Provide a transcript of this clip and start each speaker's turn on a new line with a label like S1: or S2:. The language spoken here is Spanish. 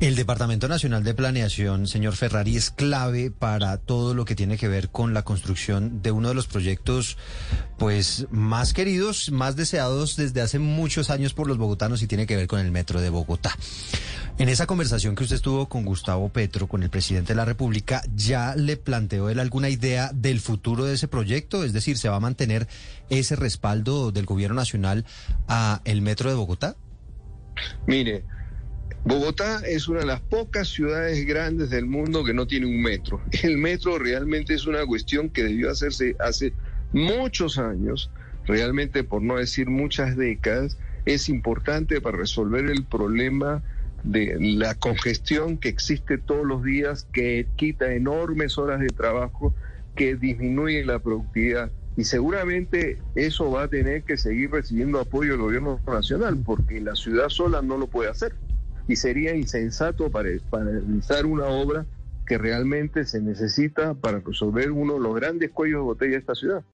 S1: El Departamento Nacional de Planeación, señor Ferrari, es clave para todo lo que tiene que ver con la construcción de uno de los proyectos pues más queridos, más deseados desde hace muchos años por los bogotanos y tiene que ver con el metro de Bogotá. En esa conversación que usted estuvo con Gustavo Petro, con el presidente de la República, ¿ya le planteó él alguna idea del futuro de ese proyecto? Es decir, ¿se va a mantener ese respaldo del gobierno nacional a el metro de Bogotá?
S2: Mire, Bogotá es una de las pocas ciudades grandes del mundo que no tiene un metro. El metro realmente es una cuestión que debió hacerse hace muchos años, realmente por no decir muchas décadas. Es importante para resolver el problema de la congestión que existe todos los días, que quita enormes horas de trabajo, que disminuye la productividad. Y seguramente eso va a tener que seguir recibiendo apoyo del gobierno nacional, porque la ciudad sola no lo puede hacer y sería insensato para, realizar una obra que realmente se necesita para resolver uno de los grandes cuellos de botella de esta ciudad.